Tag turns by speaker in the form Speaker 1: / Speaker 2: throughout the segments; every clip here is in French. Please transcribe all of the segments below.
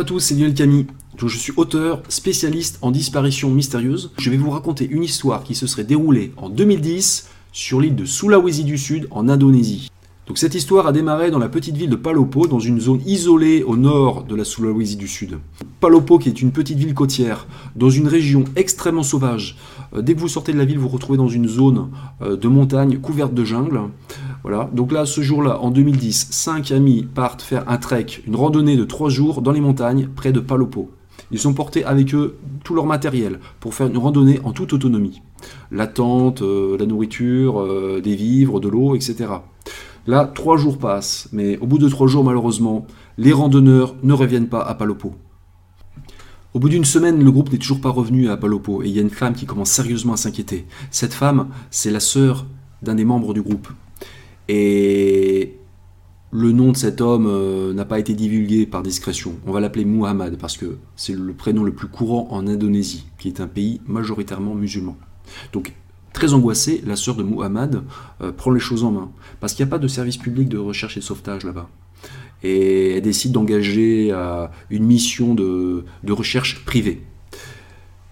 Speaker 1: Bonjour à tous, c'est Lionel Camille. Je suis auteur, spécialiste en disparition mystérieuse. Je vais vous raconter une histoire qui se serait déroulée en 2010 sur l'île de Sulawesi du Sud en Indonésie. Donc cette histoire a démarré dans la petite ville de Palopo, dans une zone isolée au nord de la Sulawesi du Sud. Palopo, qui est une petite ville côtière, dans une région extrêmement sauvage. Euh, dès que vous sortez de la ville, vous vous retrouvez dans une zone euh, de montagne couverte de jungle. Voilà. Donc là, ce jour-là, en 2010, cinq amis partent faire un trek, une randonnée de trois jours dans les montagnes près de Palopo. Ils sont portés avec eux tout leur matériel pour faire une randonnée en toute autonomie. La tente, euh, la nourriture, des vivres, de l'eau, etc. Là, trois jours passent, mais au bout de trois jours, malheureusement, les randonneurs ne reviennent pas à Palopo. Au bout d'une semaine, le groupe n'est toujours pas revenu à Palopo et il y a une femme qui commence sérieusement à s'inquiéter. Cette femme, c'est la sœur d'un des membres du groupe. Et le nom de cet homme euh, n'a pas été divulgué par discrétion. On va l'appeler Muhammad parce que c'est le prénom le plus courant en Indonésie, qui est un pays majoritairement musulman. Donc Très angoissée, la sœur de Muhammad euh, prend les choses en main, parce qu'il n'y a pas de service public de recherche et de sauvetage là-bas. Et elle décide d'engager euh, une mission de, recherche privée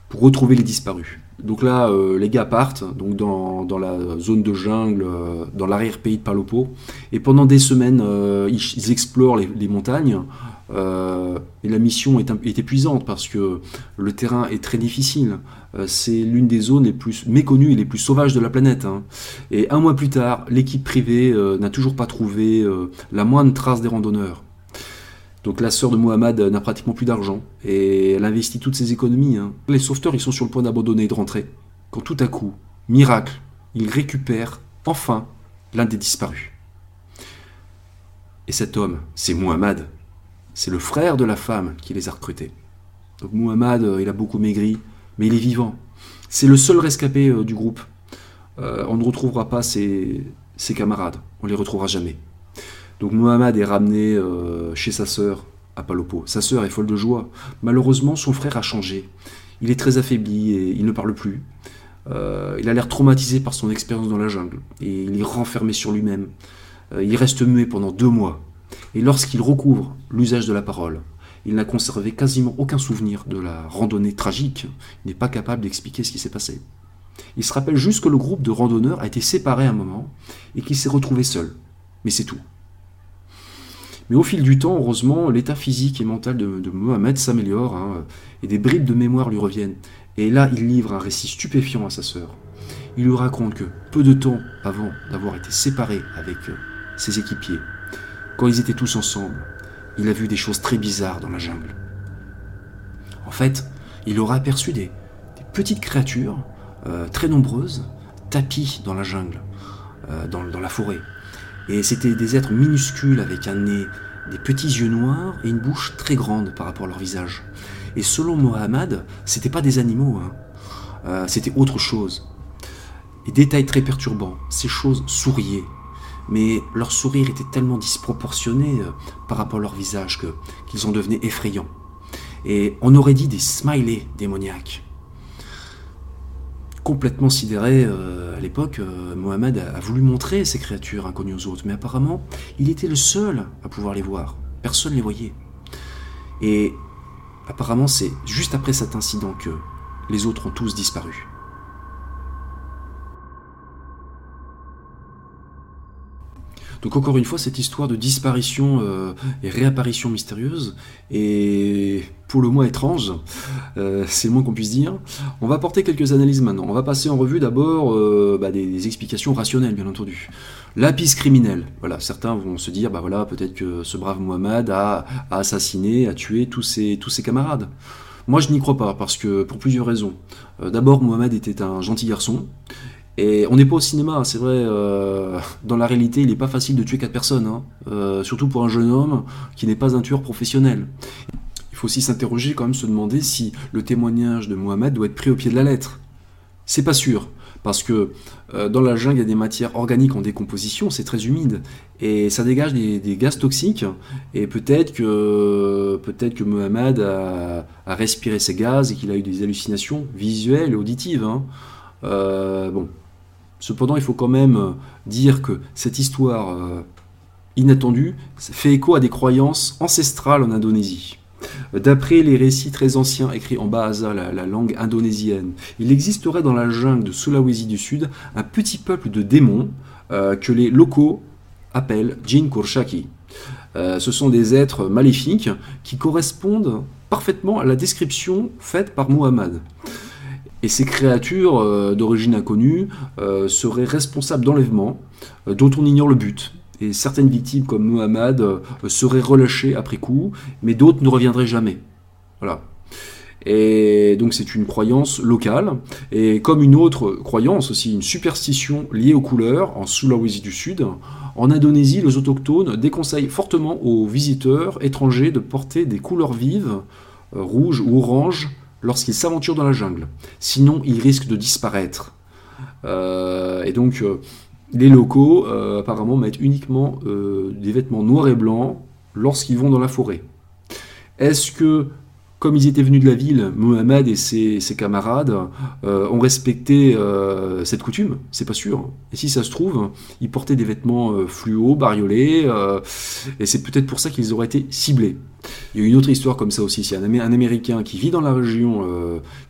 Speaker 1: pour retrouver les disparus. Donc là, euh, les gars partent donc dans, la zone de jungle, dans l'arrière-pays de Palopo, et pendant des semaines, ils, explorent les montagnes euh, et la mission est, épuisante parce que le terrain est très difficile. Euh, c'est l'une des zones les plus méconnues et les plus sauvages de la planète. Hein. Et un mois plus tard, l'équipe privée euh, n'a toujours pas trouvé la moindre trace des randonneurs. Donc la sœur de Mohamed n'a pratiquement plus d'argent et elle investit toutes ses économies. Hein. Les sauveteurs, ils sont sur le point d'abandonner et de rentrer. Quand tout à coup, miracle, ils récupèrent enfin l'un des disparus. Et cet homme, c'est Mohamed c'est le frère de la femme qui les a recrutés. Donc Muhammad, euh, il a beaucoup maigri, mais il est vivant. C'est le seul rescapé euh, du groupe. Euh, on ne retrouvera pas ses, camarades, on les retrouvera jamais. Donc Muhammad est ramené chez sa sœur à Palopo. Sa sœur est folle de joie. Malheureusement, son frère a changé. Il est très affaibli et il ne parle plus. il a l'air traumatisé par son expérience dans la jungle et il est renfermé sur lui-même. il reste muet pendant deux mois. Et lorsqu'il recouvre l'usage de la parole, il n'a conservé quasiment aucun souvenir de la randonnée tragique, il n'est pas capable d'expliquer ce qui s'est passé. Il se rappelle juste que le groupe de randonneurs a été séparé un moment et qu'il s'est retrouvé seul. Mais c'est tout. Mais au fil du temps, heureusement, l'état physique et mental de, Mohamed s'améliore hein, et des bribes de mémoire lui reviennent. Et là, il livre un récit stupéfiant à sa sœur. Il lui raconte que peu de temps avant d'avoir été séparé avec euh, ses équipiers, quand ils étaient tous ensemble, il a vu des choses très bizarres dans la jungle. En fait, il aura aperçu des, petites créatures euh, très nombreuses tapis dans la jungle, euh, dans, la forêt. Et c'était des êtres minuscules avec un nez, des petits yeux noirs et une bouche très grande par rapport à leur visage. Et selon Mohamed, c'était pas des animaux, hein. euh, c'était autre chose. Et détail très perturbant, ces choses souriaient, mais leur sourire était tellement disproportionné euh, par rapport à leur visage qu'ils en devenaient effrayants. Et on aurait dit des smileys démoniaques. Complètement sidéré euh, à l'époque, euh, Mohamed a, voulu montrer ces créatures inconnues aux autres, mais apparemment, il était le seul à pouvoir les voir. Personne ne les voyait. Et apparemment, c'est juste après cet incident que les autres ont tous disparu. Donc encore une fois, cette histoire de disparition euh, et réapparition mystérieuse est pour le moins étrange, euh, c'est le moins qu'on puisse dire. On va apporter quelques analyses maintenant. On va passer en revue d'abord euh, bah, des, explications rationnelles, bien entendu. La piste criminelle. Voilà, certains vont se dire, bah voilà, peut-être que ce brave Mohamed a, assassiné, a tué tous ses, camarades. Moi, je n'y crois pas, parce que pour plusieurs raisons. D'abord, Mohamed était un gentil garçon, et on n'est pas au cinéma, c'est vrai. Euh, dans la réalité, il n'est pas facile de tuer quatre personnes, hein. euh, surtout pour un jeune homme qui n'est pas un tueur professionnel. Il faut aussi s'interroger, quand même, se demander si le témoignage de Mohamed doit être pris au pied de la lettre. C'est pas sûr, parce que euh, dans la jungle, il y a des matières organiques en décomposition, c'est très humide, et ça dégage des, gaz toxiques, et peut-être que, peut-être que Mohamed a, respiré ces gaz et qu'il a eu des hallucinations visuelles et auditives. Hein. bon, Cependant, il faut quand même euh, dire que cette histoire euh, inattendue fait écho à des croyances ancestrales en Indonésie. D'après les récits très anciens écrits en Bahasa, la, la, langue indonésienne, il existerait dans la jungle de Sulawesi du Sud un petit peuple de démons euh, que les locaux appellent Jin Kurshaki. Euh, ce sont des êtres maléfiques qui correspondent parfaitement à la description faite par Muhammad. Et ces créatures euh, d'origine inconnue seraient responsables d'enlèvements dont on ignore le but. Et certaines victimes comme Muhammad seraient relâchées après coup, mais d'autres ne reviendraient jamais. Voilà. Et donc c'est une croyance locale, et comme une autre croyance aussi, une superstition liée aux couleurs en Sulawesi du Sud. En Indonésie, les autochtones déconseillent fortement aux visiteurs étrangers de porter des couleurs vives, euh, rouges ou oranges, lorsqu'ils s'aventurent dans la jungle. Sinon, ils risquent de disparaître. Euh, et donc, euh, les locaux, apparemment, mettent uniquement des vêtements noirs et blancs lorsqu'ils vont dans la forêt. Est-ce que comme ils étaient venus de la ville, Mohamed et ses, camarades euh, ont respecté euh, cette coutume, c'est pas sûr. Et si ça se trouve, ils portaient des vêtements euh, fluo, bariolés, et c'est peut-être pour ça qu'ils auraient été ciblés. Il y a une autre histoire comme ça aussi, c'est un, un, Américain qui vit dans la région,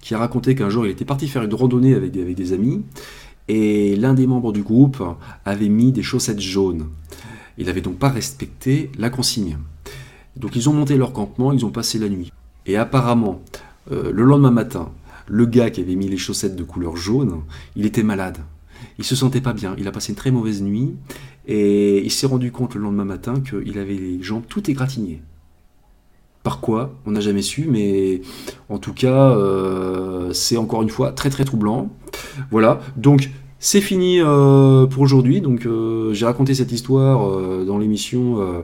Speaker 1: qui a raconté qu'un jour il était parti faire une randonnée avec des amis, et l'un des membres du groupe avait mis des chaussettes jaunes. Il n'avait donc pas respecté la consigne. Donc ils ont monté leur campement, ils ont passé la nuit. Et apparemment, euh, le lendemain matin, le gars qui avait mis les chaussettes de couleur jaune, il était malade. Il se sentait pas bien. Il a passé une très mauvaise nuit et il s'est rendu compte le lendemain matin qu'il avait les jambes tout égratignées. Par quoi On n'a jamais su, mais en tout cas, euh, c'est encore une fois très très troublant. Voilà, donc c'est fini euh, pour aujourd'hui. Donc j'ai raconté cette histoire dans l'émission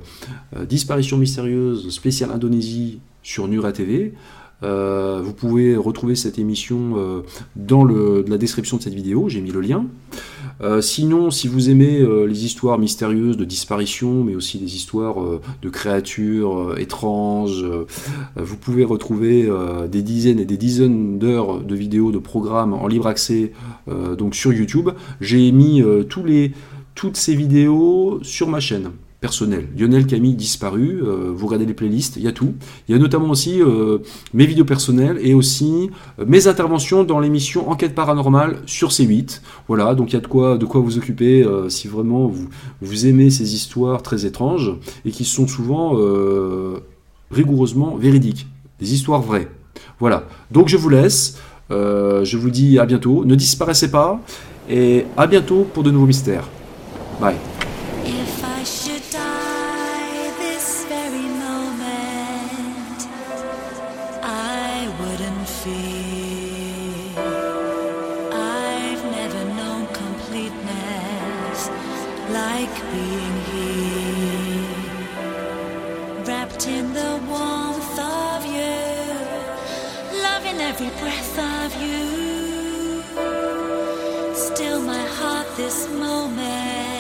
Speaker 1: Disparition mystérieuse spéciale Indonésie sur Nura TV. Euh, vous pouvez retrouver cette émission euh, dans la description de cette vidéo, j'ai mis le lien. Euh, sinon, si vous aimez les histoires mystérieuses de disparition, mais aussi des histoires de créatures étranges, vous pouvez retrouver des dizaines et des dizaines d'heures de vidéos, de programmes en libre accès donc sur YouTube. J'ai mis toutes ces vidéos sur ma chaîne personnel. Lionel Camille disparu, euh, vous regardez les playlists, il y a tout. Il y a notamment aussi euh, mes vidéos personnelles et aussi euh, mes interventions dans l'émission Enquête paranormale sur C8. Voilà, donc il y a de quoi, de quoi vous occuper si vraiment vous, vous aimez ces histoires très étranges et qui sont souvent rigoureusement véridiques, des histoires vraies. Voilà, donc je vous laisse. je vous dis à bientôt. Ne disparaissez pas et à bientôt pour de nouveaux mystères. Bye.
Speaker 2: I should die this very moment, I wouldn't fear. I've never known completeness like being here, wrapped in the warmth of you, loving every breath of you. Still, my heart this moment.